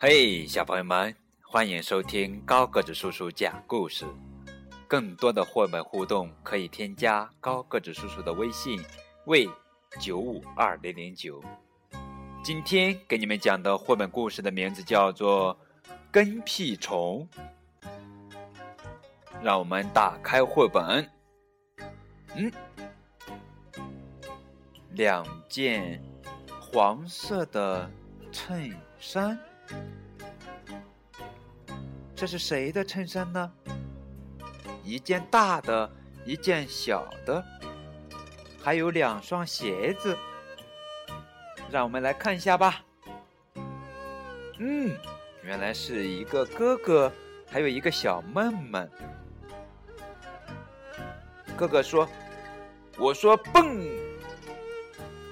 嘿，小朋友们，欢迎收听高个子叔叔讲故事。更多的绘本互动可以添加高个子叔叔的微信，为九五二零零九。今天给你们讲的绘本故事的名字叫做《跟屁虫》。让我们打开绘本。嗯，两件黄色的衬衫。这是谁的衬衫呢？一件大的，一件小的，还有两双鞋子。让我们来看一下吧。嗯，原来是一个哥哥，还有一个小妹妹。哥哥说：“我说蹦，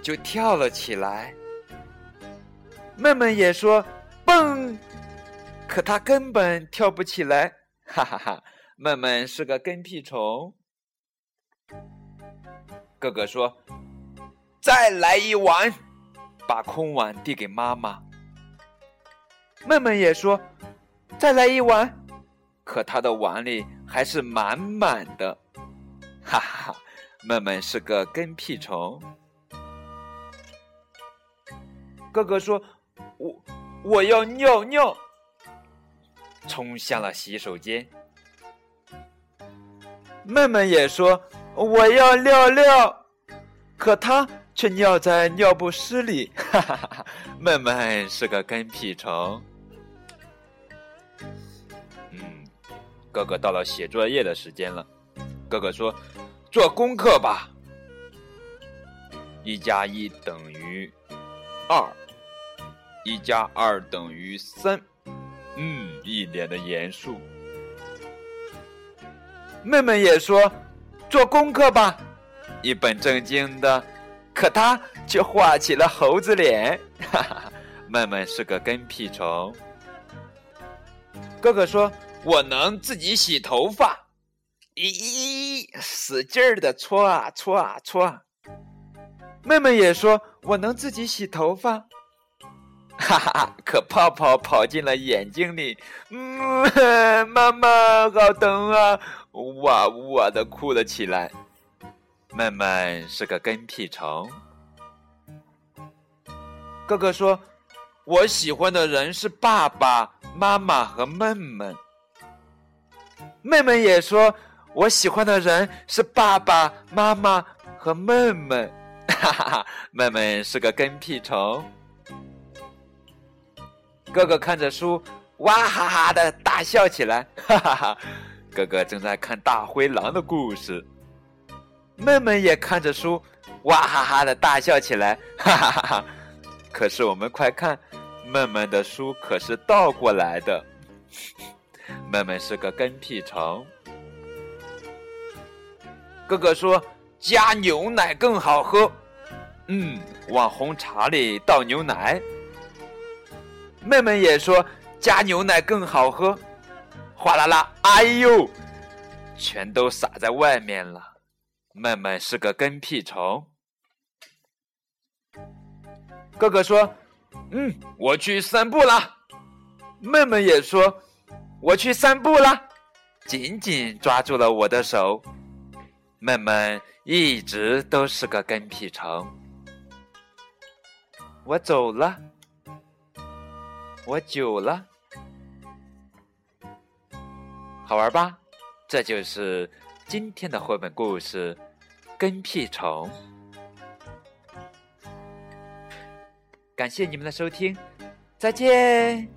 就跳了起来。”妹妹也说。蹦，可他根本跳不起来，哈哈哈！闷闷是个跟屁虫。哥哥说：“再来一碗。”把空碗递给妈妈。闷闷也说：“再来一碗。”可他的碗里还是满满的，哈哈哈！闷闷是个跟屁虫。哥哥说：“我。”我要尿尿，冲向了洗手间。妹妹也说我要尿尿，可她却尿在尿不湿里。哈哈哈！妹妹是个跟屁虫。嗯，哥哥到了写作业的时间了。哥哥说：“做功课吧。”一加一等于二。一加二等于三，嗯，一脸的严肃。妹妹也说：“做功课吧。”一本正经的，可他却画起了猴子脸。哈哈，妹妹是个跟屁虫。哥哥说：“我能自己洗头发。”咦，使劲儿的搓啊搓啊搓。妹妹也说：“我能自己洗头发。”哈哈，可泡泡跑进了眼睛里，嗯，妈妈好疼啊！哇哇的哭了起来。闷闷是个跟屁虫。哥哥说：“我喜欢的人是爸爸妈妈和妹妹。”妹妹也说：“我喜欢的人是爸爸妈妈和妹妹。”哈哈哈，妹妹是个跟屁虫。哥哥看着书，哇哈哈的大笑起来，哈哈哈！哥哥正在看大灰狼的故事，妹妹也看着书，哇哈哈的大笑起来，哈哈哈哈！可是我们快看，妹妹的书可是倒过来的，妹妹是个跟屁虫。哥哥说加牛奶更好喝，嗯，往红茶里倒牛奶。妹妹也说加牛奶更好喝，哗啦啦，哎呦，全都洒在外面了。妹妹是个跟屁虫。哥哥说：“嗯，我去散步了。”妹妹也说：“我去散步了。”紧紧抓住了我的手。妹妹一直都是个跟屁虫。我走了。我久了，好玩吧？这就是今天的绘本故事《跟屁虫》。感谢你们的收听，再见。